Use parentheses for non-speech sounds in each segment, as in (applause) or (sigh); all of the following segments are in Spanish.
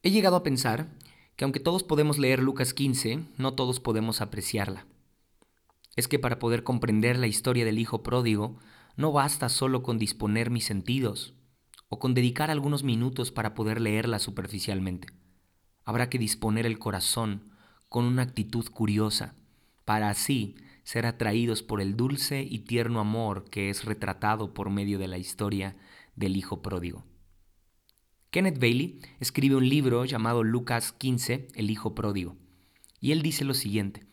He llegado a pensar que aunque todos podemos leer Lucas 15, no todos podemos apreciarla. Es que para poder comprender la historia del Hijo pródigo, no basta solo con disponer mis sentidos o con dedicar algunos minutos para poder leerla superficialmente. Habrá que disponer el corazón con una actitud curiosa, para así ser atraídos por el dulce y tierno amor que es retratado por medio de la historia del Hijo pródigo. Kenneth Bailey escribe un libro llamado Lucas 15, el Hijo Pródigo, y él dice lo siguiente.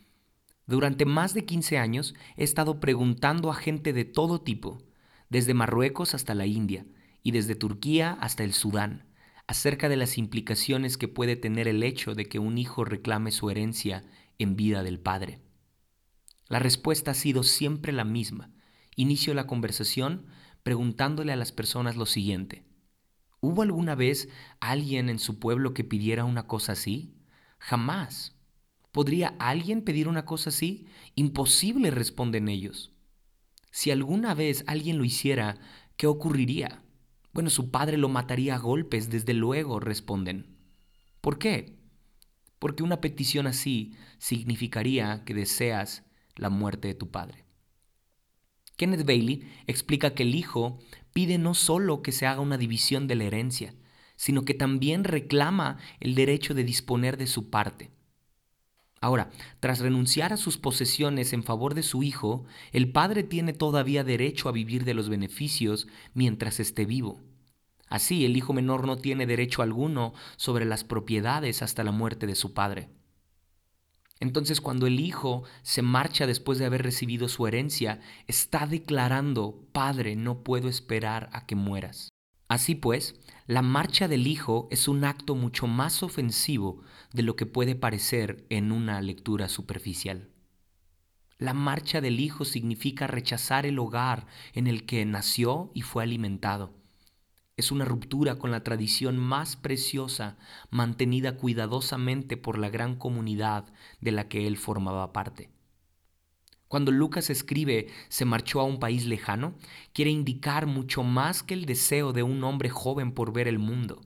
Durante más de 15 años he estado preguntando a gente de todo tipo, desde Marruecos hasta la India y desde Turquía hasta el Sudán, acerca de las implicaciones que puede tener el hecho de que un hijo reclame su herencia en vida del padre. La respuesta ha sido siempre la misma. Inicio la conversación preguntándole a las personas lo siguiente. ¿Hubo alguna vez alguien en su pueblo que pidiera una cosa así? Jamás. ¿Podría alguien pedir una cosa así? Imposible, responden ellos. Si alguna vez alguien lo hiciera, ¿qué ocurriría? Bueno, su padre lo mataría a golpes, desde luego, responden. ¿Por qué? Porque una petición así significaría que deseas la muerte de tu padre. Kenneth Bailey explica que el hijo pide no solo que se haga una división de la herencia, sino que también reclama el derecho de disponer de su parte. Ahora, tras renunciar a sus posesiones en favor de su hijo, el padre tiene todavía derecho a vivir de los beneficios mientras esté vivo. Así, el hijo menor no tiene derecho alguno sobre las propiedades hasta la muerte de su padre. Entonces cuando el hijo se marcha después de haber recibido su herencia, está declarando, Padre, no puedo esperar a que mueras. Así pues, la marcha del hijo es un acto mucho más ofensivo de lo que puede parecer en una lectura superficial. La marcha del hijo significa rechazar el hogar en el que nació y fue alimentado es una ruptura con la tradición más preciosa mantenida cuidadosamente por la gran comunidad de la que él formaba parte. Cuando Lucas escribe se marchó a un país lejano, quiere indicar mucho más que el deseo de un hombre joven por ver el mundo.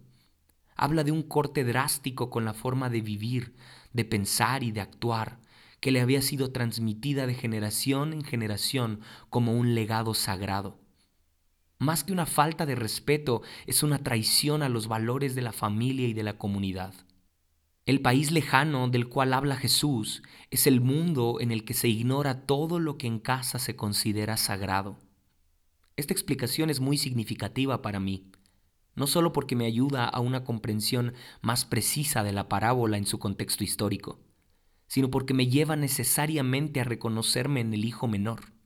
Habla de un corte drástico con la forma de vivir, de pensar y de actuar, que le había sido transmitida de generación en generación como un legado sagrado. Más que una falta de respeto, es una traición a los valores de la familia y de la comunidad. El país lejano del cual habla Jesús es el mundo en el que se ignora todo lo que en casa se considera sagrado. Esta explicación es muy significativa para mí, no solo porque me ayuda a una comprensión más precisa de la parábola en su contexto histórico, sino porque me lleva necesariamente a reconocerme en el hijo menor.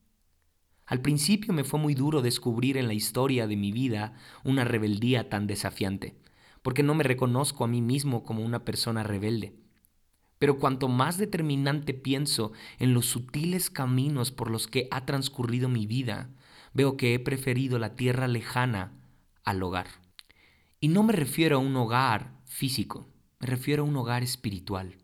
Al principio me fue muy duro descubrir en la historia de mi vida una rebeldía tan desafiante, porque no me reconozco a mí mismo como una persona rebelde. Pero cuanto más determinante pienso en los sutiles caminos por los que ha transcurrido mi vida, veo que he preferido la tierra lejana al hogar. Y no me refiero a un hogar físico, me refiero a un hogar espiritual.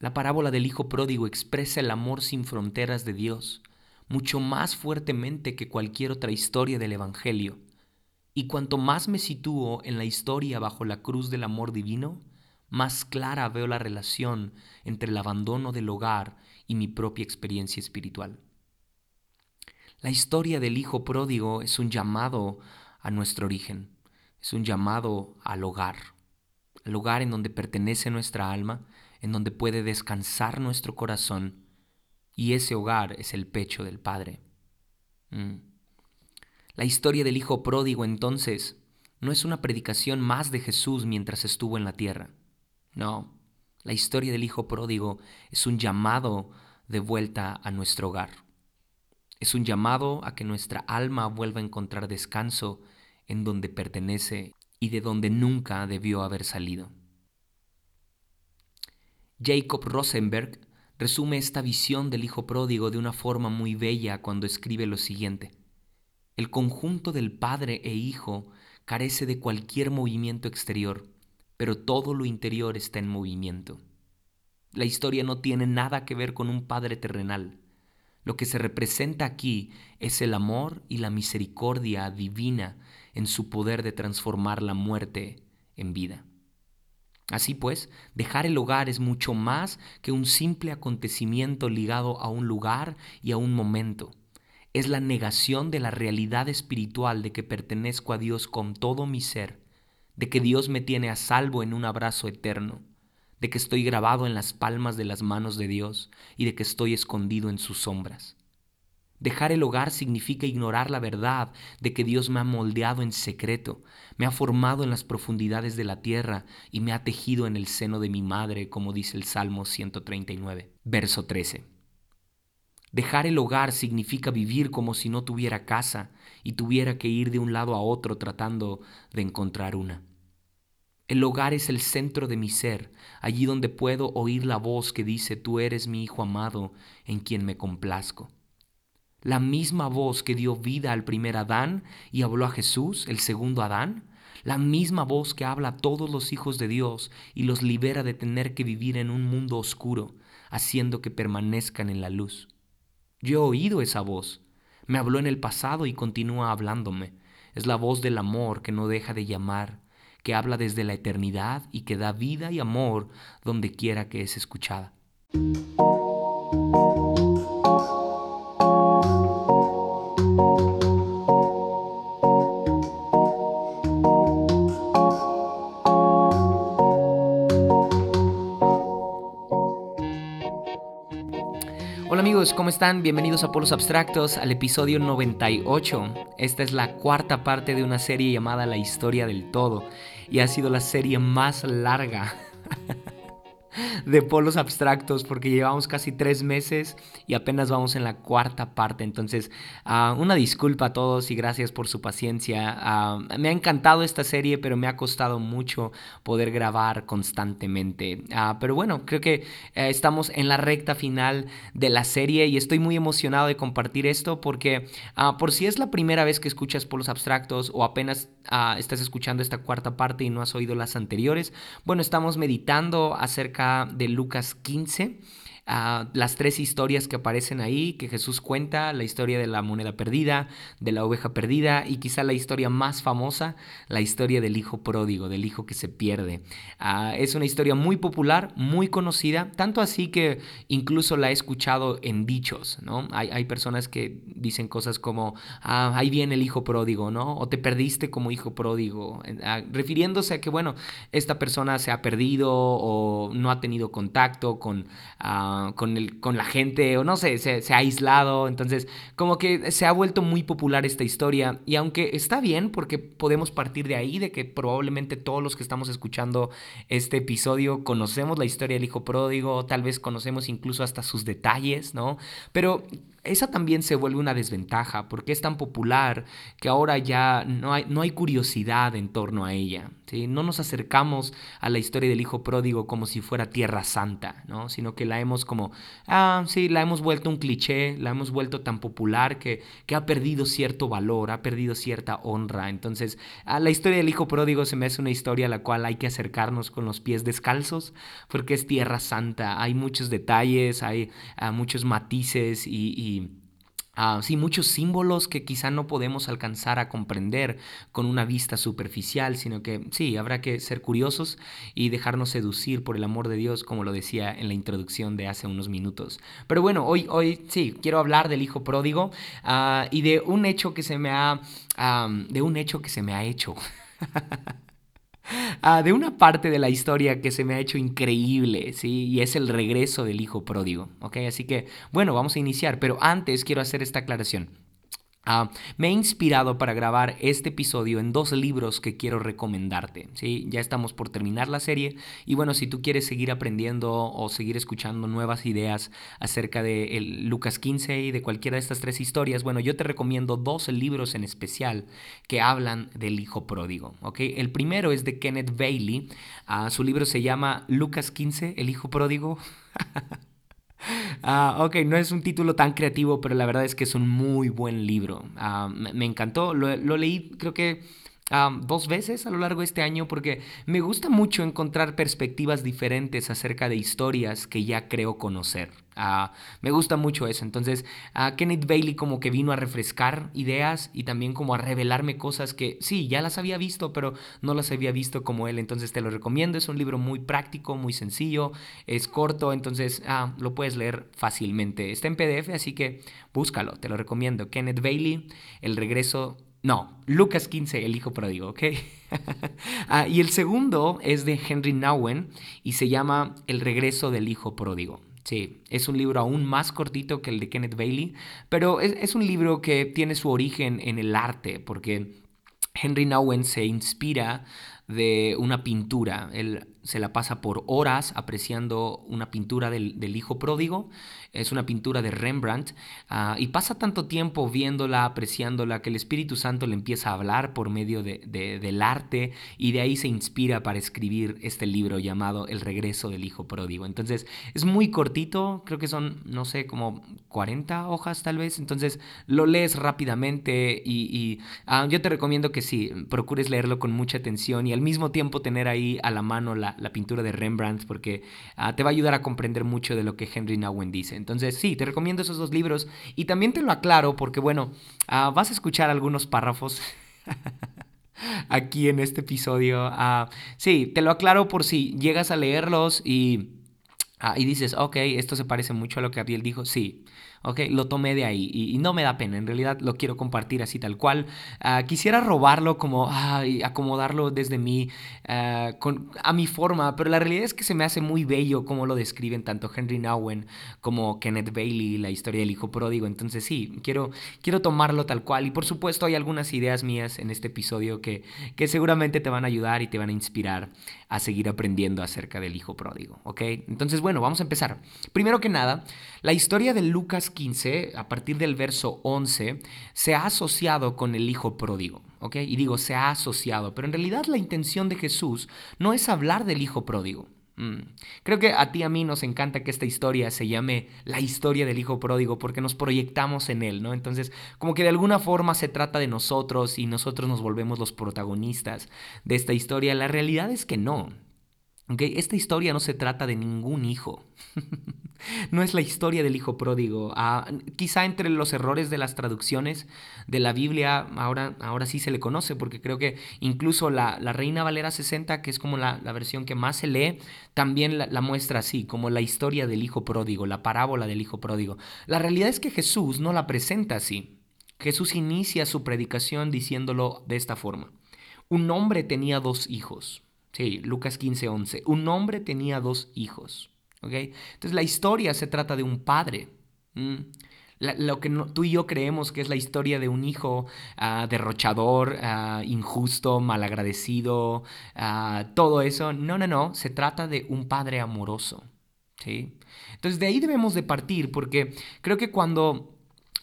La parábola del Hijo Pródigo expresa el amor sin fronteras de Dios, mucho más fuertemente que cualquier otra historia del Evangelio. Y cuanto más me sitúo en la historia bajo la cruz del amor divino, más clara veo la relación entre el abandono del hogar y mi propia experiencia espiritual. La historia del Hijo pródigo es un llamado a nuestro origen, es un llamado al hogar, al hogar en donde pertenece nuestra alma, en donde puede descansar nuestro corazón y ese hogar es el pecho del Padre. Mm. La historia del Hijo pródigo entonces no es una predicación más de Jesús mientras estuvo en la tierra. No, la historia del Hijo pródigo es un llamado de vuelta a nuestro hogar. Es un llamado a que nuestra alma vuelva a encontrar descanso en donde pertenece y de donde nunca debió haber salido. Jacob Rosenberg resume esta visión del Hijo pródigo de una forma muy bella cuando escribe lo siguiente. El conjunto del Padre e Hijo carece de cualquier movimiento exterior, pero todo lo interior está en movimiento. La historia no tiene nada que ver con un Padre terrenal. Lo que se representa aquí es el amor y la misericordia divina en su poder de transformar la muerte en vida. Así pues, dejar el hogar es mucho más que un simple acontecimiento ligado a un lugar y a un momento. Es la negación de la realidad espiritual de que pertenezco a Dios con todo mi ser, de que Dios me tiene a salvo en un abrazo eterno, de que estoy grabado en las palmas de las manos de Dios y de que estoy escondido en sus sombras. Dejar el hogar significa ignorar la verdad de que Dios me ha moldeado en secreto, me ha formado en las profundidades de la tierra y me ha tejido en el seno de mi madre, como dice el Salmo 139, verso 13. Dejar el hogar significa vivir como si no tuviera casa y tuviera que ir de un lado a otro tratando de encontrar una. El hogar es el centro de mi ser, allí donde puedo oír la voz que dice, tú eres mi Hijo amado, en quien me complazco. La misma voz que dio vida al primer Adán y habló a Jesús, el segundo Adán, la misma voz que habla a todos los hijos de Dios y los libera de tener que vivir en un mundo oscuro, haciendo que permanezcan en la luz. Yo he oído esa voz. Me habló en el pasado y continúa hablándome. Es la voz del amor que no deja de llamar, que habla desde la eternidad y que da vida y amor donde quiera que es escuchada. ¿Cómo están? Bienvenidos a Polos Abstractos al episodio 98. Esta es la cuarta parte de una serie llamada La Historia del Todo y ha sido la serie más larga (laughs) de polos abstractos porque llevamos casi tres meses y apenas vamos en la cuarta parte. Entonces, ah, una disculpa a todos y gracias por su paciencia. Ah, me ha encantado esta serie, pero me ha costado mucho poder grabar constantemente. Ah, pero bueno, creo que eh, estamos en la recta final de la serie y estoy muy emocionado de compartir esto porque por si es la primera vez que escuchas polos abstractos o apenas estás escuchando esta cuarta parte y no has oído las anteriores, bueno, estamos meditando acerca de Lucas 15 las tres historias que aparecen ahí, que Jesús cuenta, la historia de la moneda perdida, de la oveja perdida y quizá la historia más famosa, la historia del hijo pródigo, del hijo que se pierde. Ah, es una historia muy popular, muy conocida, tanto así que incluso la he escuchado en dichos, ¿no? Hay, hay personas que dicen cosas como, ah, ahí viene el hijo pródigo, ¿no? O te perdiste como hijo pródigo, ah, refiriéndose a que, bueno, esta persona se ha perdido o no ha tenido contacto con con, el, con la gente, o no sé, se, se, ha aislado. Entonces, como que se ha vuelto muy popular esta historia. Y aunque está bien, porque podemos partir de ahí, de que probablemente todos los que estamos escuchando este episodio conocemos la historia del hijo pródigo, tal vez conocemos incluso hasta sus detalles, ¿no? Pero esa también se vuelve una desventaja porque es tan popular que ahora ya no hay, no hay curiosidad en torno a ella. ¿sí? No nos acercamos a la historia del Hijo Pródigo como si fuera Tierra Santa, ¿no? sino que la hemos como, ah, sí, la hemos vuelto un cliché, la hemos vuelto tan popular que, que ha perdido cierto valor, ha perdido cierta honra. Entonces, a la historia del Hijo Pródigo se me hace una historia a la cual hay que acercarnos con los pies descalzos porque es Tierra Santa. Hay muchos detalles, hay ah, muchos matices y Ah, sí, muchos símbolos que quizá no podemos alcanzar a comprender con una vista superficial, sino que sí, habrá que ser curiosos y dejarnos seducir por el amor de Dios, como lo decía en la introducción de hace unos minutos. Pero bueno, hoy, hoy sí, quiero hablar del hijo pródigo ah, y de un hecho que se me ha, de un hecho que se me ha hecho. (laughs) Ah, de una parte de la historia que se me ha hecho increíble, ¿sí? Y es el regreso del hijo pródigo, ¿ok? Así que, bueno, vamos a iniciar, pero antes quiero hacer esta aclaración. Ah, me he inspirado para grabar este episodio en dos libros que quiero recomendarte. ¿sí? Ya estamos por terminar la serie y bueno, si tú quieres seguir aprendiendo o seguir escuchando nuevas ideas acerca de Lucas 15 y de cualquiera de estas tres historias, bueno, yo te recomiendo dos libros en especial que hablan del hijo pródigo. ¿okay? El primero es de Kenneth Bailey. Ah, su libro se llama Lucas 15, el hijo pródigo. (laughs) Ah, ok, no es un título tan creativo, pero la verdad es que es un muy buen libro. Ah, me, encantó, lo, leí creo que dos veces a lo largo de este año porque me gusta mucho encontrar perspectivas diferentes acerca de historias que ya creo conocer. Ah, me gusta mucho eso. Entonces, a Kenneth Bailey como que vino a refrescar ideas y también como a revelarme cosas que sí, ya las había visto, pero no las había visto como él. Entonces te lo recomiendo. Es un libro muy práctico, muy sencillo, es corto, entonces ah, lo puedes leer fácilmente. Está en PDF, así que búscalo, te lo recomiendo. Kenneth Bailey, El regreso no, Lucas 15, el hijo pródigo, ¿ok? (laughs) Ah, y el segundo es de Henry Nowen y se llama El regreso del hijo pródigo. Sí, es un libro aún más cortito que el de Kenneth Bailey, pero es, un libro que tiene su origen en el arte, porque Henry Nowen se inspira de una pintura. Se la pasa por horas apreciando una pintura del, hijo pródigo. Es una pintura de Rembrandt. Ah, y pasa tanto tiempo viéndola, apreciándola, que el Espíritu Santo le empieza a hablar por medio de, del arte y de ahí se inspira para escribir este libro llamado El regreso del hijo pródigo. Entonces es muy cortito, creo que son, no sé, como 40 hojas tal vez. Entonces lo lees rápidamente y, ah, yo te recomiendo que sí, procures leerlo con mucha atención y al mismo tiempo tener ahí a la mano la, la pintura de Rembrandt porque ah, te va a ayudar a comprender mucho de lo que Henry Nowen dice. Entonces, sí, te recomiendo esos dos libros y también te lo aclaro porque, bueno, ah, vas a escuchar algunos párrafos. (laughs) aquí en este episodio. Uh, sí, te lo aclaro por si llegas a leerlos y, y dices, ok, esto se parece mucho a lo que Ariel dijo. Sí, ¿ok? Lo tomé de ahí y, no me da pena, en realidad lo quiero compartir así tal cual. Ah, quisiera robarlo como, y acomodarlo desde mí, ah, a mi forma, pero la realidad es que se me hace muy bello como lo describen tanto Henry Nowen como Kenneth Bailey, la historia del hijo pródigo. Entonces sí, quiero, quiero tomarlo tal cual y por supuesto hay algunas ideas mías en este episodio que, que seguramente te van a ayudar y te van a inspirar a seguir aprendiendo acerca del hijo pródigo, ¿ok? Entonces bueno, vamos a empezar. Primero que nada, la historia de Lucas 15, a partir del verso 11, se ha asociado con el hijo pródigo. ¿ok? Y digo, se ha asociado, pero en realidad la intención de Jesús no es hablar del hijo pródigo. Mm. Creo que a ti y a mí nos encanta que esta historia se llame la historia del hijo pródigo porque nos proyectamos en él, ¿no? Entonces, como que de alguna forma se trata de nosotros y nosotros nos volvemos los protagonistas de esta historia. La realidad es que no. Esta historia no se trata de ningún hijo. (laughs) no es la historia del hijo pródigo. Ah, quizá entre los errores de las traducciones de la Biblia ahora, ahora sí se le conoce, porque creo que incluso la, Reina Valera 60, que es como la, versión que más se lee, también la, la, muestra así, como la historia del hijo pródigo, la parábola del hijo pródigo. La realidad es que Jesús no la presenta así. Jesús inicia su predicación diciéndolo de esta forma. Un hombre tenía dos hijos. Sí, Lucas 15, 11. Un hombre tenía dos hijos. Entonces la historia se trata de un padre. lo que tú y yo creemos que es la historia de un hijo ah, derrochador, uh, injusto, malagradecido, ah, todo eso. No, no, no. Se trata de un padre amoroso. ¿sí? Entonces de ahí debemos de partir porque creo que cuando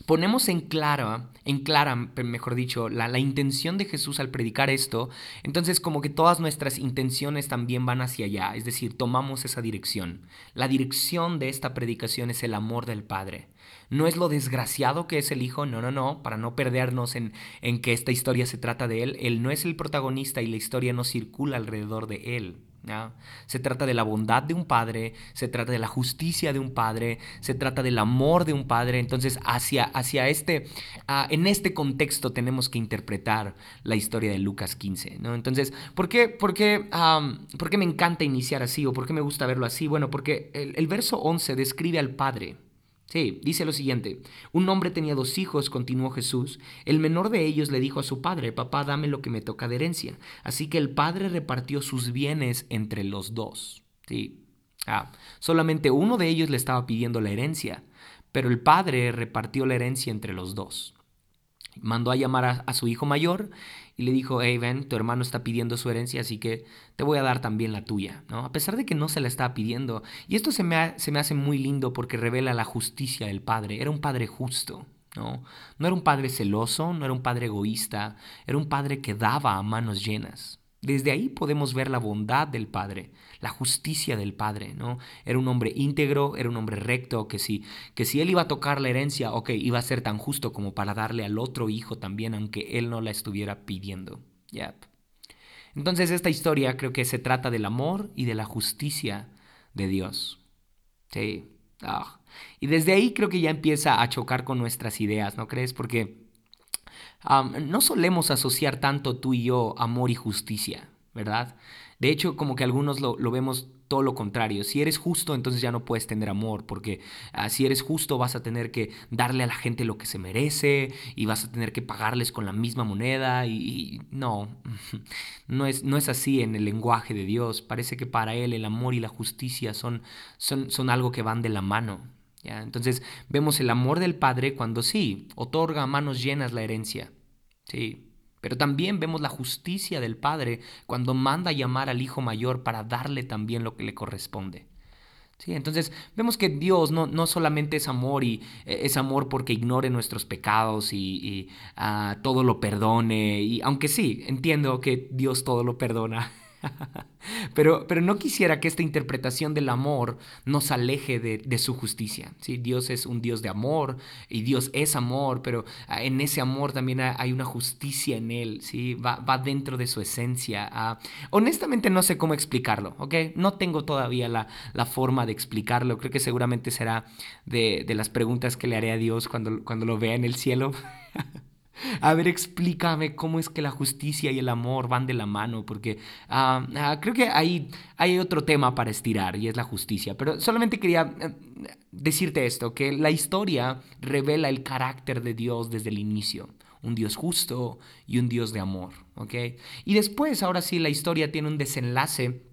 ponemos en clara, en clara, mejor dicho, la, la, intención de Jesús al predicar esto, entonces como que todas nuestras intenciones también van hacia allá, es decir, tomamos esa dirección. La dirección de esta predicación es el amor del Padre. No es lo desgraciado que es el Hijo, no, no, no, para no perdernos en, en que esta historia se trata de Él. Él no es el protagonista y la historia no circula alrededor de Él. Se trata de la bondad de un padre, se trata de la justicia de un padre, se trata del amor de un padre. Entonces, hacia, hacia este, ah, en este contexto tenemos que interpretar la historia de Lucas 15. ¿no? Entonces, ¿por qué, por, qué, ¿por qué me encanta iniciar así o por qué me gusta verlo así? Bueno, porque el, el verso 11 describe al padre. Sí, dice lo siguiente, un hombre tenía dos hijos, continuó Jesús, el menor de ellos le dijo a su padre, papá, dame lo que me toca de herencia. Así que el padre repartió sus bienes entre los dos. Sí. Ah, solamente uno de ellos le estaba pidiendo la herencia, pero el padre repartió la herencia entre los dos. Mandó a llamar a, su hijo mayor y le dijo, hey, ven, tu hermano está pidiendo su herencia, así que te voy a dar también la tuya, ¿no? A pesar de que no se la estaba pidiendo. Y esto se me, se me hace muy lindo porque revela la justicia del padre. Era un padre justo, ¿no? No era un padre celoso, no era un padre egoísta, era un padre que daba a manos llenas. Desde ahí podemos ver la bondad del Padre, la justicia del Padre, ¿no? Era un hombre íntegro, era un hombre recto, que si, que si él iba a tocar la herencia, ok, iba a ser tan justo como para darle al otro hijo también, aunque él no la estuviera pidiendo. Yep. Entonces esta historia creo que se trata del amor y de la justicia de Dios. Sí. Ah. Y desde ahí creo que ya empieza a chocar con nuestras ideas, ¿no crees? Porque no solemos asociar tanto tú y yo amor y justicia, ¿verdad? De hecho, como que algunos lo, vemos todo lo contrario. Si eres justo, entonces ya no puedes tener amor, porque ah, si eres justo vas a tener que darle a la gente lo que se merece y vas a tener que pagarles con la misma moneda y, no, (laughs) no es, no es así en el lenguaje de Dios. Parece que para Él el amor y la justicia son, son, son algo que van de la mano. ¿ya? Entonces vemos el amor del Padre cuando sí, otorga a manos llenas la herencia. Sí, pero también vemos la justicia del Padre cuando manda llamar al Hijo mayor para darle también lo que le corresponde. Sí, entonces vemos que Dios no, no solamente es amor y eh, es amor porque ignore nuestros pecados y, ah, todo lo perdone. Y aunque sí, entiendo que Dios todo lo perdona. (laughs) (laughs) pero, pero no quisiera que esta interpretación del amor nos aleje de, su justicia. ¿sí? Dios es un Dios de amor y Dios es amor, pero ah, en ese amor también hay una justicia en él, ¿sí? va, va dentro de su esencia. Ah, honestamente no sé cómo explicarlo, ¿ok? No tengo todavía la, la forma de explicarlo. Creo que seguramente será de, de, las preguntas que le haré a Dios cuando, cuando lo vea en el cielo. (laughs) A ver, explícame cómo es que la justicia y el amor van de la mano, porque ah, ah, creo que hay, otro tema para estirar y es la justicia. Pero solamente quería eh, decirte esto, que la historia revela el carácter de Dios desde el inicio. Un Dios justo y un Dios de amor, ¿ok? Y después, ahora sí, la historia tiene un desenlace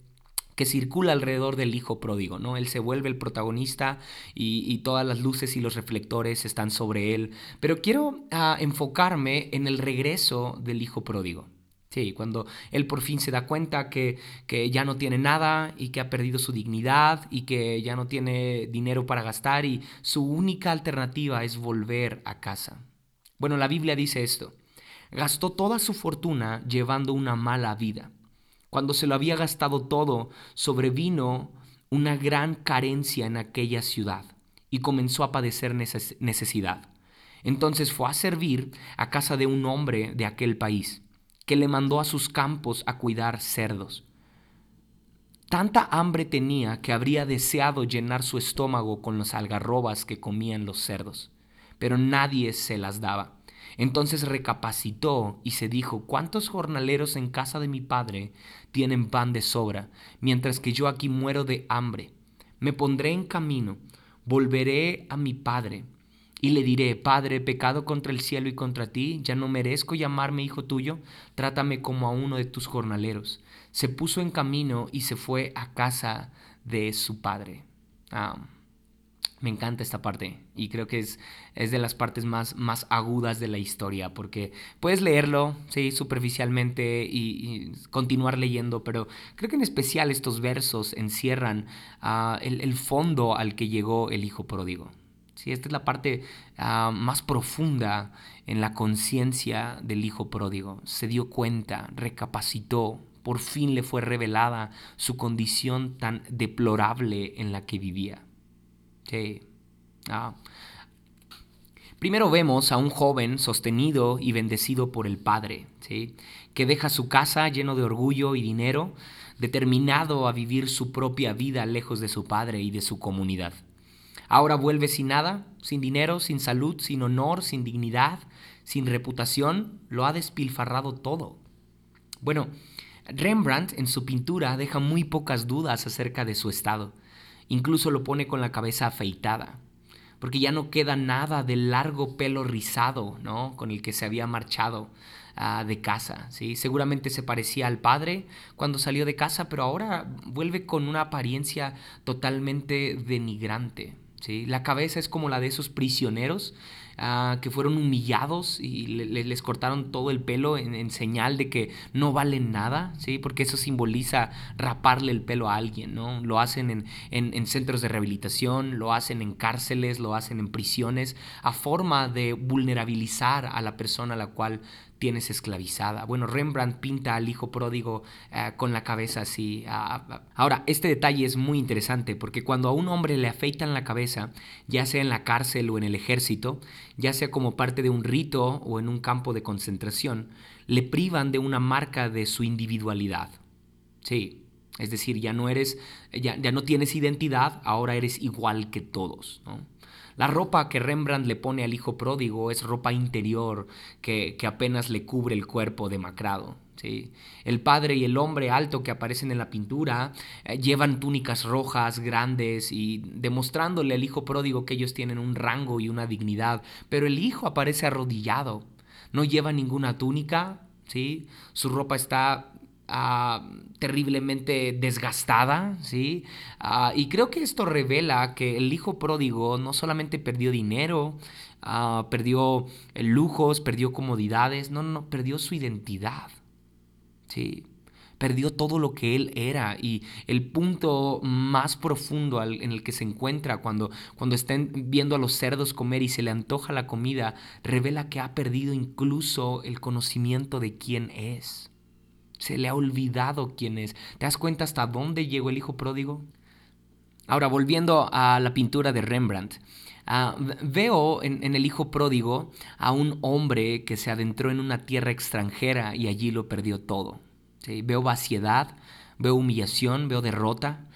que circula alrededor del hijo pródigo, ¿no? Él se vuelve el protagonista y, todas las luces y los reflectores están sobre él. Pero quiero ah, enfocarme en el regreso del hijo pródigo. Sí, cuando él por fin se da cuenta que, que, ya no tiene nada y que ha perdido su dignidad y que ya no tiene dinero para gastar y su única alternativa es volver a casa. Bueno, la Biblia dice esto. Gastó toda su fortuna llevando una mala vida cuando se lo había gastado todo, sobrevino una gran carencia en aquella ciudad y comenzó a padecer necesidad. Entonces fue a servir a casa de un hombre de aquel país, que le mandó a sus campos a cuidar cerdos. Tanta hambre tenía que habría deseado llenar su estómago con las algarrobas que comían los cerdos, pero nadie se las daba. Entonces recapacitó y se dijo, ¿cuántos jornaleros en casa de mi padre tienen pan de sobra, mientras que yo aquí muero de hambre? Me pondré en camino, volveré a mi padre y le diré, Padre, pecado contra el cielo y contra ti, ya no merezco llamarme hijo tuyo, trátame como a uno de tus jornaleros. Se puso en camino y se fue a casa de su padre. Ah. Me encanta esta parte y creo que es, es de las partes más, más agudas de la historia porque puedes leerlo, sí, superficialmente y, continuar leyendo, pero creo que en especial estos versos encierran ah, el, fondo al que llegó el hijo pródigo. Sí, esta es la parte ah, más profunda en la conciencia del hijo pródigo. Se dio cuenta, recapacitó, por fin le fue revelada su condición tan deplorable en la que vivía. Ah. Primero vemos a un joven sostenido y bendecido por el Padre, ¿sí? que deja su casa lleno de orgullo y dinero, determinado a vivir su propia vida lejos de su Padre y de su comunidad. Ahora vuelve sin nada, sin dinero, sin salud, sin honor, sin dignidad, sin reputación, lo ha despilfarrado todo. Bueno, Rembrandt en su pintura deja muy pocas dudas acerca de su estado. Incluso lo pone con la cabeza afeitada, porque ya no queda nada del largo pelo rizado, ¿no? Con el que se había marchado ah, de casa, ¿sí? Seguramente se parecía al padre cuando salió de casa, pero ahora vuelve con una apariencia totalmente denigrante, ¿sí? La cabeza es como la de esos prisioneros Ah, que fueron humillados y les cortaron todo el pelo en, señal de que no valen nada, ¿sí? porque eso simboliza raparle el pelo a alguien. ¿no? Lo hacen en, en centros de rehabilitación, lo hacen en cárceles, lo hacen en prisiones, a forma de vulnerabilizar a la persona a la cual tienes esclavizada. Bueno, Rembrandt pinta al hijo pródigo eh, con la cabeza así. ahora, este detalle es muy interesante porque cuando a un hombre le afeitan la cabeza, ya sea en la cárcel o en el ejército, ya sea como parte de un rito o en un campo de concentración, le privan de una marca de su individualidad. Sí, es decir, ya no eres, ya, ya no tienes identidad, ahora eres igual que todos. La ropa que Rembrandt le pone al hijo pródigo es ropa interior que, que apenas le cubre el cuerpo demacrado. El padre y el hombre alto que aparecen en la pintura eh, llevan túnicas rojas grandes y demostrándole al hijo pródigo que ellos tienen un rango y una dignidad, pero el hijo aparece arrodillado, no lleva ninguna túnica, ¿sí? su ropa está ah, terriblemente desgastada, ¿sí? Ah, y creo que esto revela que el hijo pródigo no solamente perdió dinero, ah, perdió lujos, perdió comodidades, no, no, perdió su identidad. Sí, perdió todo lo que él era y el punto más profundo en el que se encuentra cuando, cuando estén viendo a los cerdos comer y se le antoja la comida, revela que ha perdido incluso el conocimiento de quién es. Se le ha olvidado quién es. ¿Te das cuenta hasta dónde llegó el hijo pródigo? Ahora, volviendo a la pintura de Rembrandt, ah, veo en, en, el hijo pródigo a un hombre que se adentró en una tierra extranjera y allí lo perdió todo. Veo vaciedad, veo humillación, veo derrota.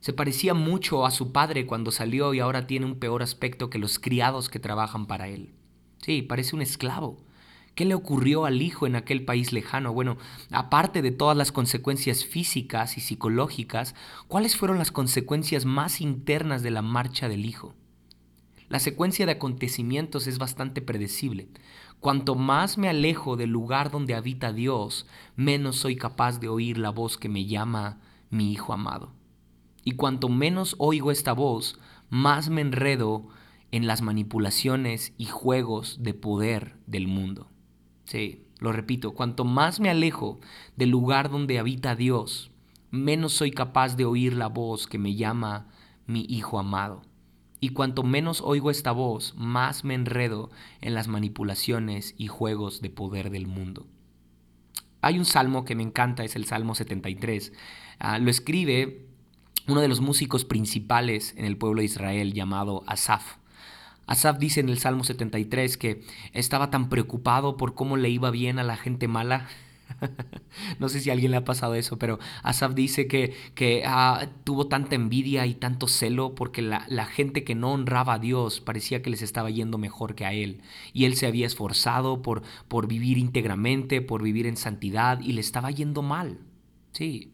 Se parecía mucho a su padre cuando salió y ahora tiene un peor aspecto que los criados que trabajan para él. Sí, parece un esclavo. ¿Qué le ocurrió al hijo en aquel país lejano? Bueno, aparte de todas las consecuencias físicas y psicológicas, ¿cuáles fueron las consecuencias más internas de la marcha del hijo? La secuencia de acontecimientos es bastante predecible. Cuanto más me alejo del lugar donde habita Dios, menos soy capaz de oír la voz que me llama mi Hijo amado. Y cuanto menos oigo esta voz, más me enredo en las manipulaciones y juegos de poder del mundo. Sí, lo repito, cuanto más me alejo del lugar donde habita Dios, menos soy capaz de oír la voz que me llama mi Hijo amado. Y cuanto menos oigo esta voz, más me enredo en las manipulaciones y juegos de poder del mundo. Hay un salmo que me encanta, es el Salmo 73. Ah, lo escribe uno de los músicos principales en el pueblo de Israel llamado Asaf. Asaf dice en el Salmo 73 que estaba tan preocupado por cómo le iba bien a la gente mala (laughs) no sé si a alguien le ha pasado eso, pero Asaf dice que, que ah, tuvo tanta envidia y tanto celo porque la, la, gente que no honraba a Dios parecía que les estaba yendo mejor que a él. Y él se había esforzado por, por vivir íntegramente, por vivir en santidad y le estaba yendo mal. Sí.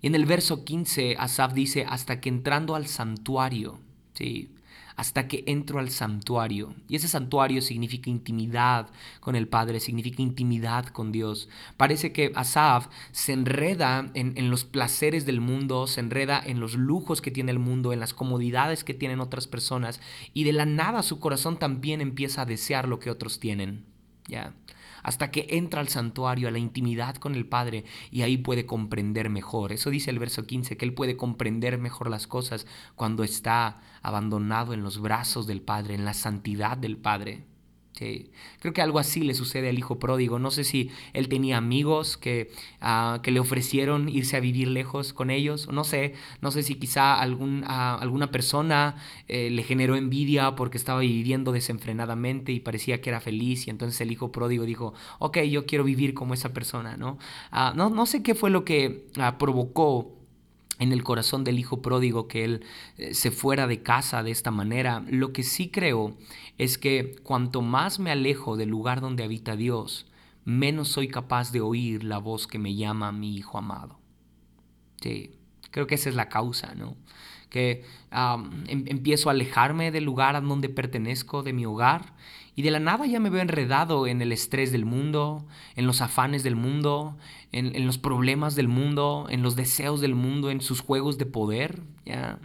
Y en el verso 15, Asaf dice, hasta que entrando al santuario, sí, hasta que entro al santuario. Y ese santuario significa intimidad con el Padre, significa intimidad con Dios. Parece que Asaf se enreda en, los placeres del mundo, se enreda en los lujos que tiene el mundo, en las comodidades que tienen otras personas, y de la nada su corazón también empieza a desear lo que otros tienen. ¿Ya? Hasta que entra al santuario, a la intimidad con el Padre, y ahí puede comprender mejor. Eso dice el verso 15, que Él puede comprender mejor las cosas cuando está abandonado en los brazos del Padre, en la santidad del Padre. Creo que algo así le sucede al hijo pródigo. No sé si él tenía amigos que, ah, que le ofrecieron irse a vivir lejos con ellos. No sé, no sé si quizá algún, ah, alguna persona eh, le generó envidia porque estaba viviendo desenfrenadamente y parecía que era feliz y entonces el hijo pródigo dijo, ok, yo quiero vivir como esa persona, ¿no? Ah, no, no sé qué fue lo que provocó en el corazón del hijo pródigo que él eh, se fuera de casa de esta manera. Lo que sí creo es que cuanto más me alejo del lugar donde habita Dios, menos soy capaz de oír la voz que me llama mi hijo amado. Sí, creo que esa es la causa, ¿no? Que em, empiezo a alejarme del lugar a donde pertenezco, de mi hogar, y de la nada ya me veo enredado en el estrés del mundo, en los afanes del mundo, en, los problemas del mundo, en los deseos del mundo, en sus juegos de poder, ¿ya?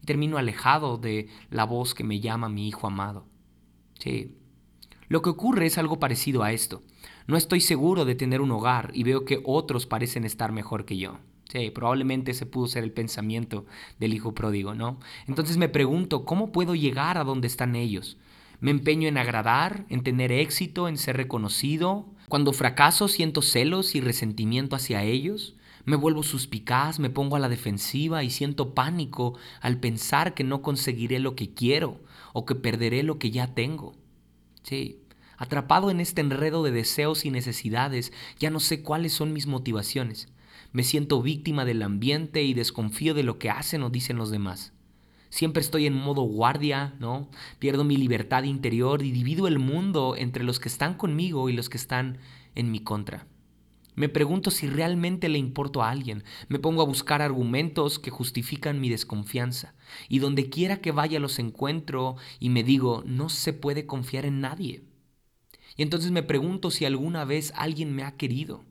Y termino alejado de la voz que me llama mi hijo amado. Sí. Lo que ocurre es algo parecido a esto. No estoy seguro de tener un hogar y veo que otros parecen estar mejor que yo. Sí, probablemente ese pudo ser el pensamiento del hijo pródigo, ¿no? Entonces me pregunto, ¿cómo puedo llegar a donde están ellos? Me empeño en agradar, en tener éxito, en ser reconocido. Cuando fracaso siento celos y resentimiento hacia ellos. Me vuelvo suspicaz, me pongo a la defensiva y siento pánico al pensar que no conseguiré lo que quiero o que perderé lo que ya tengo. Sí, atrapado en este enredo de deseos y necesidades, ya no sé cuáles son mis motivaciones. Me siento víctima del ambiente y desconfío de lo que hacen o dicen los demás. Siempre estoy en modo guardia, ¿no? Pierdo mi libertad interior y divido el mundo entre los que están conmigo y los que están en mi contra. Me pregunto si realmente le importo a alguien. Me pongo a buscar argumentos que justifican mi desconfianza. Y donde quiera que vaya los encuentro y me digo, no se puede confiar en nadie. Y entonces me pregunto si alguna vez alguien me ha querido.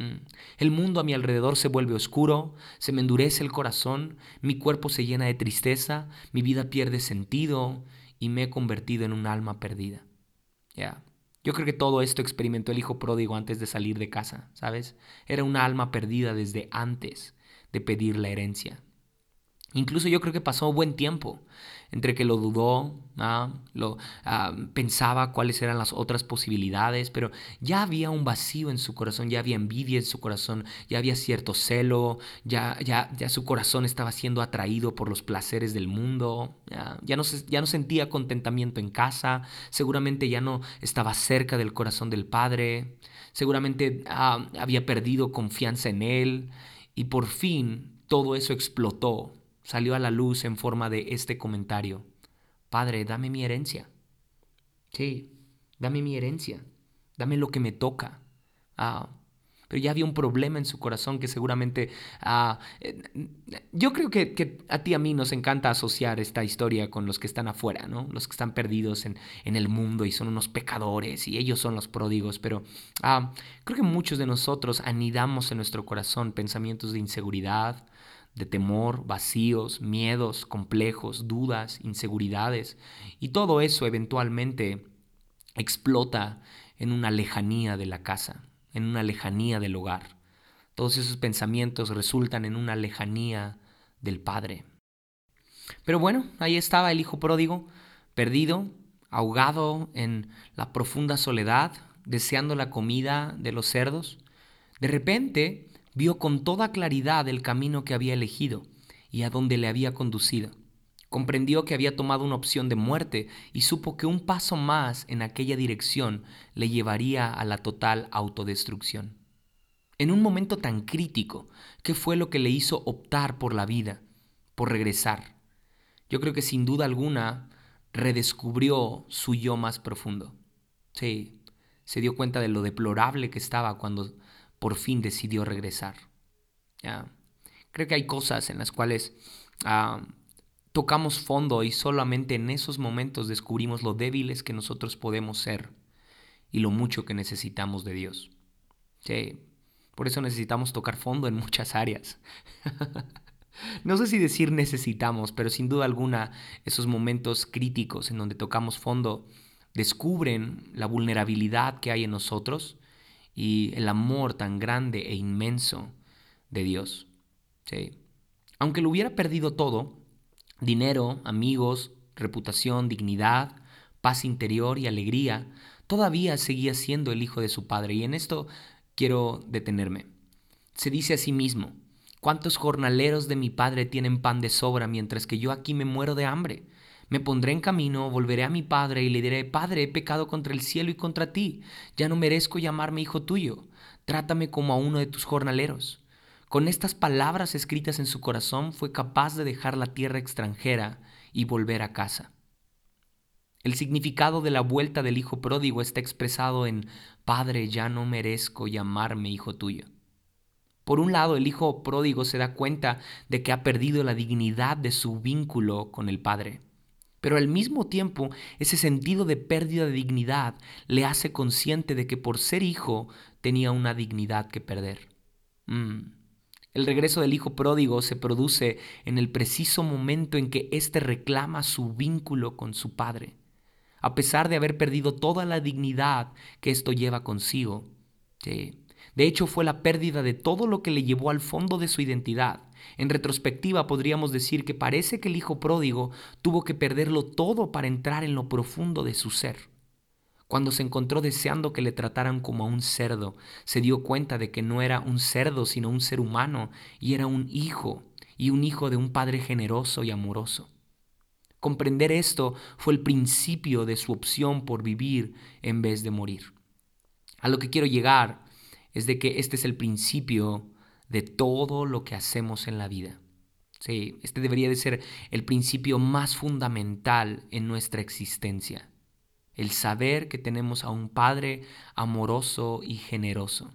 Mm. El mundo a mi alrededor se vuelve oscuro, se me endurece el corazón, mi cuerpo se llena de tristeza, mi vida pierde sentido y me he convertido en un alma perdida. Ya. Yo creo que todo esto experimentó el hijo pródigo antes de salir de casa, ¿sabes? Era una alma perdida desde antes de pedir la herencia. Incluso yo creo que pasó buen tiempo entre que lo dudó, ¿ah? lo ah, pensaba cuáles eran las otras posibilidades, pero ya había un vacío en su corazón, ya había envidia en su corazón, ya había cierto celo, ya, ya, ya su corazón estaba siendo atraído por los placeres del mundo, ya, no, ya no sentía contentamiento en casa, seguramente ya no estaba cerca del corazón del Padre, seguramente ah, había perdido confianza en Él y por fin todo eso explotó salió a la luz en forma de este comentario. Padre, dame mi herencia. Sí, dame mi herencia. Dame lo que me toca. Ah, pero ya había un problema en su corazón que seguramente... Ah, eh, yo creo que, a ti a mí nos encanta asociar esta historia con los que están afuera, ¿no? Los que están perdidos en, el mundo y son unos pecadores y ellos son los pródigos, pero ah, creo que muchos de nosotros anidamos en nuestro corazón pensamientos de inseguridad, de temor, vacíos, miedos, complejos, dudas, inseguridades, y todo eso eventualmente explota en una lejanía de la casa, en una lejanía del hogar. Todos esos pensamientos resultan en una lejanía del Padre. Pero bueno, ahí estaba el hijo pródigo, perdido, ahogado en la profunda soledad, deseando la comida de los cerdos. De repente, vio con toda claridad el camino que había elegido y a dónde le había conducido. Comprendió que había tomado una opción de muerte y supo que un paso más en aquella dirección le llevaría a la total autodestrucción. En un momento tan crítico, ¿qué fue lo que le hizo optar por la vida, por regresar? Yo creo que sin duda alguna redescubrió su yo más profundo. Sí, se dio cuenta de lo deplorable que estaba cuando por fin decidió regresar. Creo que hay cosas en las cuales ah, tocamos fondo y solamente en esos momentos descubrimos lo débiles que nosotros podemos ser y lo mucho que necesitamos de Dios. Sí, por eso necesitamos tocar fondo en muchas áreas. (laughs) no sé si decir necesitamos, pero sin duda alguna esos momentos críticos en donde tocamos fondo descubren la vulnerabilidad que hay en nosotros y el amor tan grande e inmenso de Dios. ¿sí? Aunque lo hubiera perdido todo, dinero, amigos, reputación, dignidad, paz interior y alegría, todavía seguía siendo el hijo de su padre. Y en esto quiero detenerme. Se dice a sí mismo, ¿cuántos jornaleros de mi padre tienen pan de sobra mientras que yo aquí me muero de hambre? Me pondré en camino, volveré a mi padre y le diré, Padre, he pecado contra el cielo y contra ti, ya no merezco llamarme hijo tuyo, trátame como a uno de tus jornaleros. Con estas palabras escritas en su corazón fue capaz de dejar la tierra extranjera y volver a casa. El significado de la vuelta del hijo pródigo está expresado en Padre, ya no merezco llamarme hijo tuyo. Por un lado, el hijo pródigo se da cuenta de que ha perdido la dignidad de su vínculo con el Padre. Pero al mismo tiempo, ese sentido de pérdida de dignidad le hace consciente de que por ser hijo tenía una dignidad que perder. Mm. El regreso del hijo pródigo se produce en el preciso momento en que éste reclama su vínculo con su padre. A pesar de haber perdido toda la dignidad que esto lleva consigo. De hecho, fue la pérdida de todo lo que le llevó al fondo de su identidad en retrospectiva podríamos decir que parece que el hijo pródigo tuvo que perderlo todo para entrar en lo profundo de su ser. Cuando se encontró deseando que le trataran como a un cerdo, se dio cuenta de que no era un cerdo, sino un ser humano, y era un hijo, y un hijo de un padre generoso y amoroso. Comprender esto fue el principio de su opción por vivir en vez de morir. A lo que quiero llegar es de que este es el principio de todo lo que hacemos en la vida. Sí, este debería de ser el principio más fundamental en nuestra existencia. El saber que tenemos a un Padre amoroso y generoso.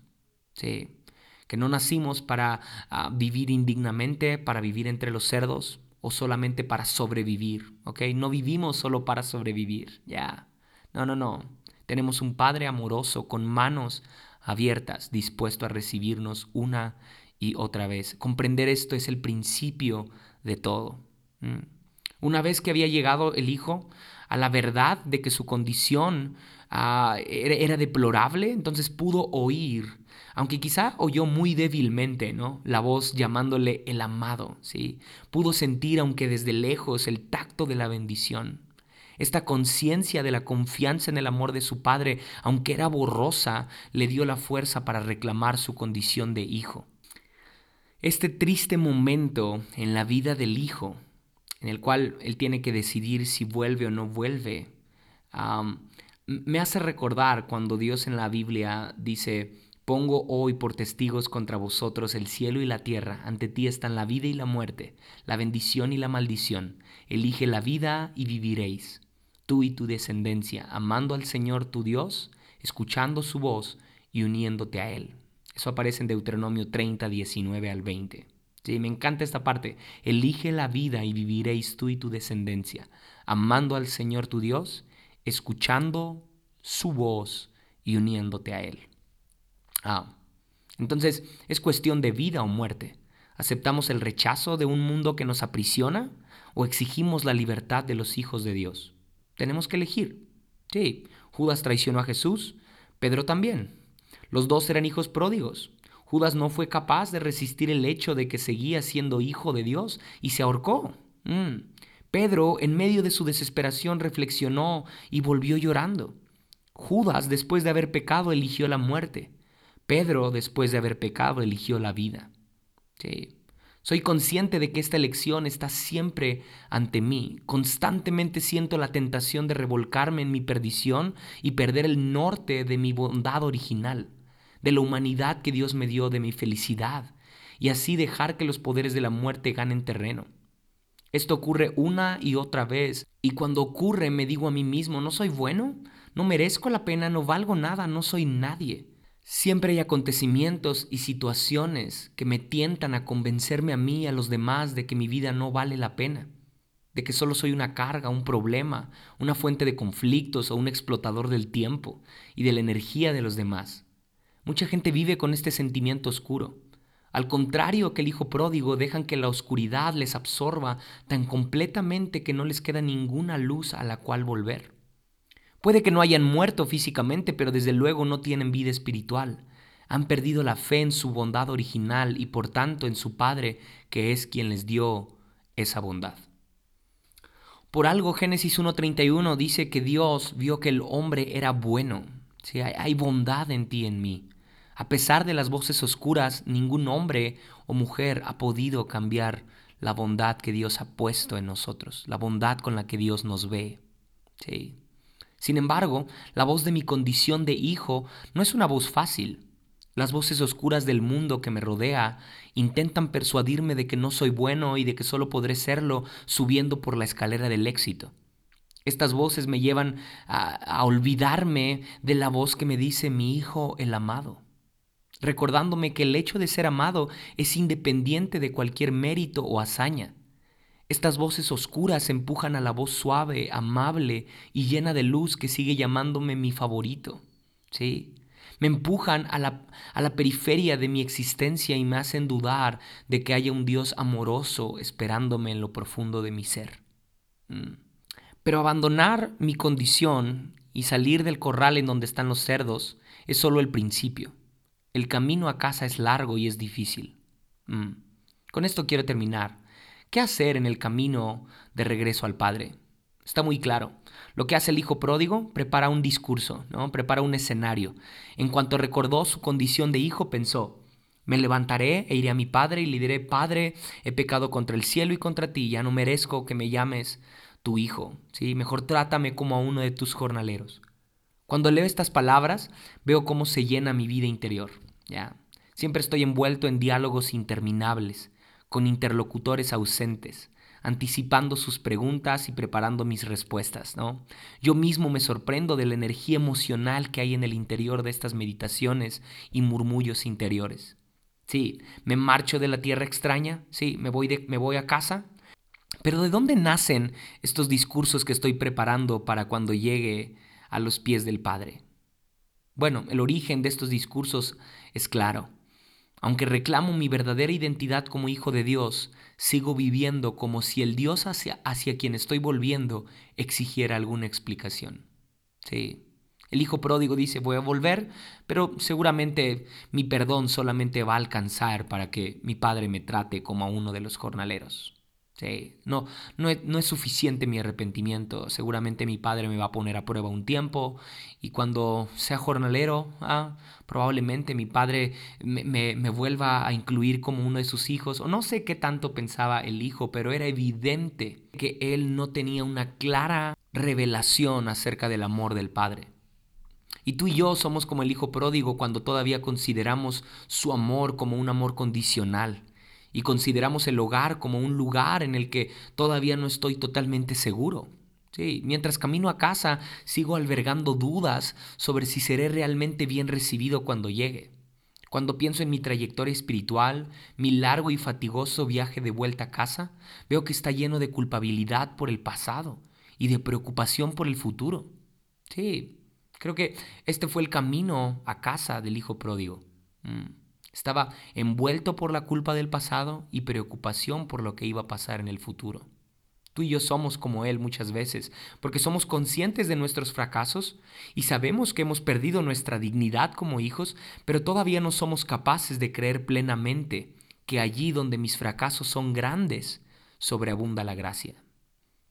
Sí, que no nacimos para ah, vivir indignamente, para vivir entre los cerdos o solamente para sobrevivir, ¿ok? No vivimos solo para sobrevivir, ya. No, no, no. Tenemos un Padre amoroso con manos abiertas, dispuesto a recibirnos una y otra vez. Comprender esto es el principio de todo. Una vez que había llegado el Hijo a la verdad de que su condición ah, era, deplorable, entonces pudo oír, aunque quizá oyó muy débilmente, ¿no? La voz llamándole el amado, ¿sí? Pudo sentir, aunque desde lejos, el tacto de la bendición. Esta conciencia de la confianza en el amor de su padre, aunque era borrosa, le dio la fuerza para reclamar su condición de hijo. Este triste momento en la vida del hijo, en el cual él tiene que decidir si vuelve o no vuelve, me hace recordar cuando Dios en la Biblia dice, Pongo hoy por testigos contra vosotros el cielo y la tierra, ante ti están la vida y la muerte, la bendición y la maldición. Elige la vida y viviréis tú y tu descendencia, amando al Señor tu Dios, escuchando su voz y uniéndote a Él. Eso aparece en Deuteronomio 30, 19 al 20. Sí, me encanta esta parte. Elige la vida y viviréis tú y tu descendencia, amando al Señor tu Dios, escuchando su voz y uniéndote a Él. Ah, entonces es cuestión de vida o muerte. ¿Aceptamos el rechazo de un mundo que nos aprisiona o exigimos la libertad de los hijos de Dios? Tenemos que elegir. Sí, Judas traicionó a Jesús, Pedro también. Los dos eran hijos pródigos. Judas no fue capaz de resistir el hecho de que seguía siendo hijo de Dios y se ahorcó. Mm. Pedro, en medio de su desesperación, reflexionó y volvió llorando. Judas, después de haber pecado, eligió la muerte. Pedro, después de haber pecado, eligió la vida. Sí. Soy consciente de que esta elección está siempre ante mí. Constantemente siento la tentación de revolcarme en mi perdición y perder el norte de mi bondad original, de la humanidad que Dios me dio, de mi felicidad, y así dejar que los poderes de la muerte ganen terreno. Esto ocurre una y otra vez, y cuando ocurre me digo a mí mismo, no soy bueno, no merezco la pena, no valgo nada, no soy nadie. Siempre hay acontecimientos y situaciones que me tientan a convencerme a mí y a los demás de que mi vida no vale la pena, de que solo soy una carga, un problema, una fuente de conflictos o un explotador del tiempo y de la energía de los demás. Mucha gente vive con este sentimiento oscuro. Al contrario que el hijo pródigo, dejan que la oscuridad les absorba tan completamente que no les queda ninguna luz a la cual volver. Puede que no hayan muerto físicamente, pero desde luego no tienen vida espiritual. Han perdido la fe en su bondad original y por tanto en su Padre, que es quien les dio esa bondad. Por algo Génesis 1.31 dice que Dios vio que el hombre era bueno. ¿sí? Hay bondad en ti en mí. A pesar de las voces oscuras, ningún hombre o mujer ha podido cambiar la bondad que Dios ha puesto en nosotros, la bondad con la que Dios nos ve. Sí. Sin embargo, la voz de mi condición de hijo no es una voz fácil. Las voces oscuras del mundo que me rodea intentan persuadirme de que no soy bueno y de que solo podré serlo subiendo por la escalera del éxito. Estas voces me llevan a, olvidarme de la voz que me dice mi hijo el amado, recordándome que el hecho de ser amado es independiente de cualquier mérito o hazaña. Estas voces oscuras empujan a la voz suave, amable y llena de luz que sigue llamándome mi favorito. ¿Sí? Me empujan a la, a la periferia de mi existencia y me hacen dudar de que haya un Dios amoroso esperándome en lo profundo de mi ser. Mm. Pero abandonar mi condición y salir del corral en donde están los cerdos es solo el principio. El camino a casa es largo y es difícil. Mm. Con esto quiero terminar. ¿Qué hacer en el camino de regreso al Padre? Está muy claro. Lo que hace el hijo pródigo, prepara un discurso, ¿no? prepara un escenario. En cuanto recordó su condición de hijo, pensó, me levantaré e iré a mi padre y le diré, Padre, he pecado contra el cielo y contra ti, ya no merezco que me llames tu hijo, ¿sí? Mejor trátame como a uno de tus jornaleros. Cuando leo estas palabras, veo cómo se llena mi vida interior, ¿ya? Siempre estoy envuelto en diálogos interminables, con interlocutores ausentes, anticipando sus preguntas y preparando mis respuestas, ¿no? Yo mismo me sorprendo de la energía emocional que hay en el interior de estas meditaciones y murmullos interiores. Sí, me marcho de la tierra extraña, sí, me voy, de, me voy a casa, pero ¿de dónde nacen estos discursos que estoy preparando para cuando llegue a los pies del Padre? Bueno, el origen de estos discursos es claro. Aunque reclamo mi verdadera identidad como hijo de Dios, sigo viviendo como si el Dios hacia, hacia quien estoy volviendo exigiera alguna explicación. Sí. El hijo pródigo dice, voy a volver, pero seguramente mi perdón solamente va a alcanzar para que mi padre me trate como a uno de los jornaleros. Sí, no, no es, suficiente mi arrepentimiento. Seguramente mi padre me va a poner a prueba un tiempo y cuando sea jornalero, ah, probablemente mi padre me, me, vuelva a incluir como uno de sus hijos. O no sé qué tanto pensaba el hijo, pero era evidente que él no tenía una clara revelación acerca del amor del padre. Y tú y yo somos como el hijo pródigo cuando todavía consideramos su amor como un amor condicional y consideramos el hogar como un lugar en el que todavía no estoy totalmente seguro. Sí, mientras camino a casa sigo albergando dudas sobre si seré realmente bien recibido cuando llegue. Cuando pienso en mi trayectoria espiritual, mi largo y fatigoso viaje de vuelta a casa, veo que está lleno de culpabilidad por el pasado y de preocupación por el futuro. Sí, creo que este fue el camino a casa del hijo pródigo. Mm. Estaba envuelto por la culpa del pasado y preocupación por lo que iba a pasar en el futuro. Tú y yo somos como Él muchas veces, porque somos conscientes de nuestros fracasos y sabemos que hemos perdido nuestra dignidad como hijos, pero todavía no somos capaces de creer plenamente que allí donde mis fracasos son grandes, sobreabunda la gracia.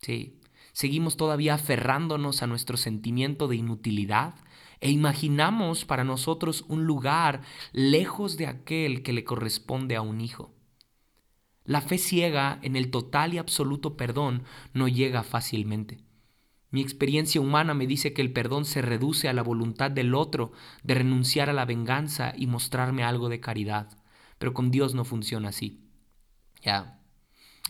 Sí, seguimos todavía aferrándonos a nuestro sentimiento de inutilidad, e imaginamos para nosotros un lugar lejos de aquel que le corresponde a un hijo. La fe ciega en el total y absoluto perdón no llega fácilmente. Mi experiencia humana me dice que el perdón se reduce a la voluntad del otro de renunciar a la venganza y mostrarme algo de caridad, pero con Dios no funciona así. Ya.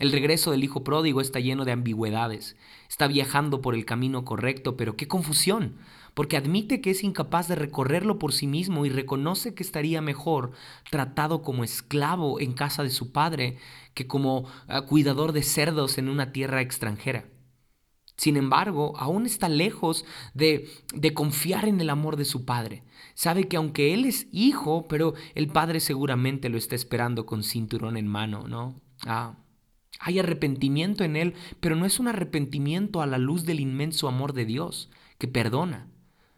El regreso del hijo pródigo está lleno de ambigüedades. Está viajando por el camino correcto, pero qué confusión porque admite que es incapaz de recorrerlo por sí mismo y reconoce que estaría mejor tratado como esclavo en casa de su padre que como ah, cuidador de cerdos en una tierra extranjera. Sin embargo, aún está lejos de, de, confiar en el amor de su padre. Sabe que aunque él es hijo, pero el padre seguramente lo está esperando con cinturón en mano, ¿no? Ah, hay arrepentimiento en él, pero no es un arrepentimiento a la luz del inmenso amor de Dios, que perdona.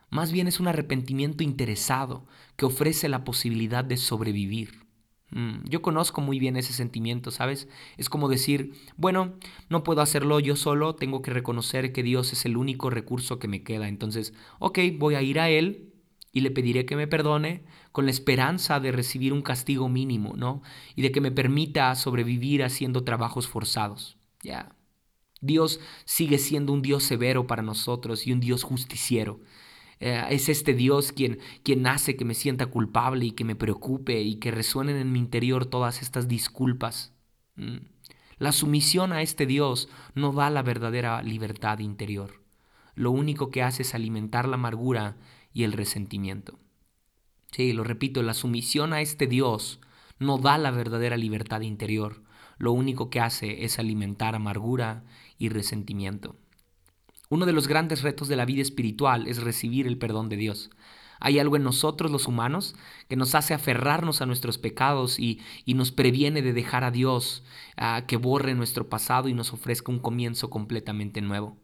Más bien es un arrepentimiento interesado que ofrece la posibilidad de sobrevivir. Mm, yo conozco muy bien ese sentimiento, ¿sabes? Es como decir, bueno, no puedo hacerlo yo solo, tengo que reconocer que Dios es el único recurso que me queda. Entonces, ok, voy a ir a Él y le pediré que me perdone con la esperanza de recibir un castigo mínimo, ¿no? Y de que me permita sobrevivir haciendo trabajos forzados. Ya. Dios sigue siendo un Dios severo para nosotros y un Dios justiciero. Eh, es este Dios quien, quien hace que me sienta culpable y que me preocupe y que resuenen en mi interior todas estas disculpas. Mm. La sumisión a este Dios no da la verdadera libertad interior. Lo único que hace es alimentar la amargura y el resentimiento. Sí, lo repito, la sumisión a este Dios no da la verdadera libertad interior. Lo único que hace es alimentar amargura y resentimiento. Uno de los grandes retos de la vida espiritual es recibir el perdón de Dios. Hay algo en nosotros los humanos que nos hace aferrarnos a nuestros pecados y, nos previene de dejar a Dios que borre nuestro pasado y nos ofrezca un comienzo completamente nuevo.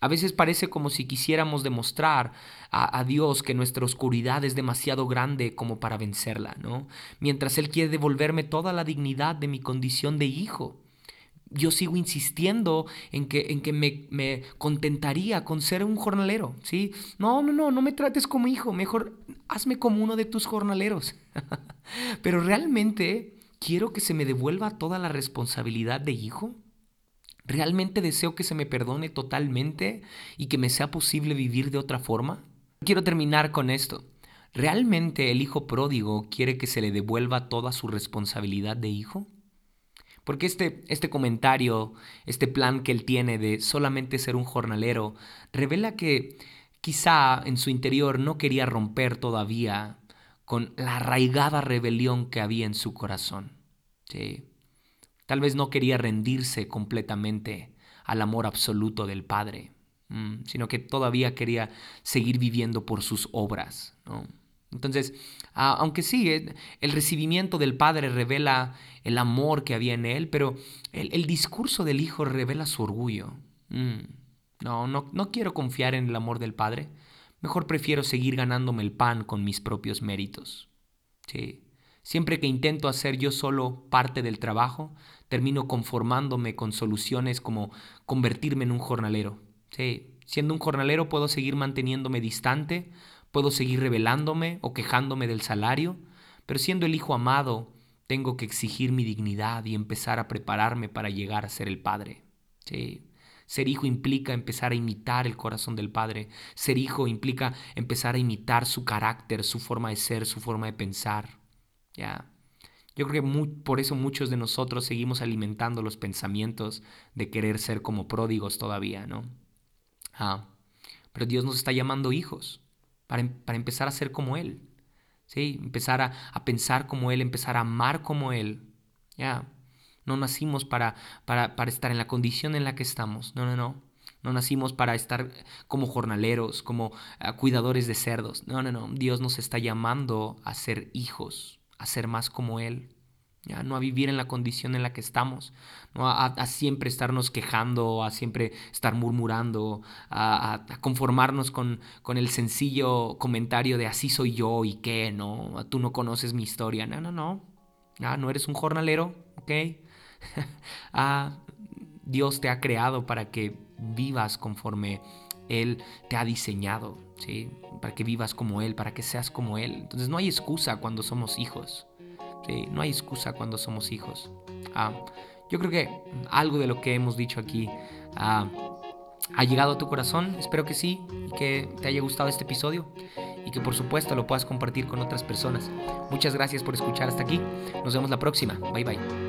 A veces parece como si quisiéramos demostrar a, a, Dios que nuestra oscuridad es demasiado grande como para vencerla, ¿no? Mientras Él quiere devolverme toda la dignidad de mi condición de hijo yo sigo insistiendo en que, en que me, me, contentaría con ser un jornalero, ¿sí? No, no, no, no me trates como hijo, mejor hazme como uno de tus jornaleros. (laughs) Pero realmente quiero que se me devuelva toda la responsabilidad de hijo. ¿Realmente deseo que se me perdone totalmente y que me sea posible vivir de otra forma? Quiero terminar con esto. ¿Realmente el hijo pródigo quiere que se le devuelva toda su responsabilidad de hijo? Porque este, este comentario, este plan que él tiene de solamente ser un jornalero, revela que quizá en su interior no quería romper todavía con la arraigada rebelión que había en su corazón. Sí. Tal vez no quería rendirse completamente al amor absoluto del Padre, mm, sino que todavía quería seguir viviendo por sus obras. Entonces, aunque sí, eh, el recibimiento del Padre revela el amor que había en él, pero el, discurso del Hijo revela su orgullo. Mm, no, no, no quiero confiar en el amor del Padre. Mejor prefiero seguir ganándome el pan con mis propios méritos. Sí. Siempre que intento hacer yo solo parte del trabajo, termino conformándome con soluciones como convertirme en un jornalero. Sí, siendo un jornalero puedo seguir manteniéndome distante, puedo seguir rebelándome o quejándome del salario, pero siendo el hijo amado, tengo que exigir mi dignidad y empezar a prepararme para llegar a ser el padre. Sí. Ser hijo implica empezar a imitar el corazón del Padre. Ser hijo implica empezar a imitar su carácter, su forma de ser, su forma de pensar. Ya. Yo creo que por eso muchos de nosotros seguimos alimentando los pensamientos de querer ser como pródigos todavía, ¿no? Ah, pero Dios nos está llamando hijos para, em, para empezar a ser como Él, ¿sí? Empezar a, a, pensar como Él, empezar a amar como Él, ¿ya? No nacimos para, para, para estar en la condición en la que estamos, no, no, no. No nacimos para estar como jornaleros, como ah, cuidadores de cerdos. No, no, no. Dios nos está llamando a ser hijos a ser más como Él, ya no a vivir en la condición en la que estamos, no a, siempre estarnos quejando, a siempre estar murmurando, a, conformarnos con, con, el sencillo comentario de así soy yo y qué, no, tú no conoces mi historia, no, no, no, ah, no eres un jornalero, ok, (laughs) ah, Dios te ha creado para que vivas conforme Él te ha diseñado, ¿sí? Para que vivas como Él, para que seas como Él. Entonces no hay excusa cuando somos hijos. ¿Sí? No hay excusa cuando somos hijos. Ah, yo creo que algo de lo que hemos dicho aquí ah, ha llegado a tu corazón. Espero que sí y que te haya gustado este episodio y que por supuesto lo puedas compartir con otras personas. Muchas gracias por escuchar hasta aquí. Nos vemos la próxima. Bye bye.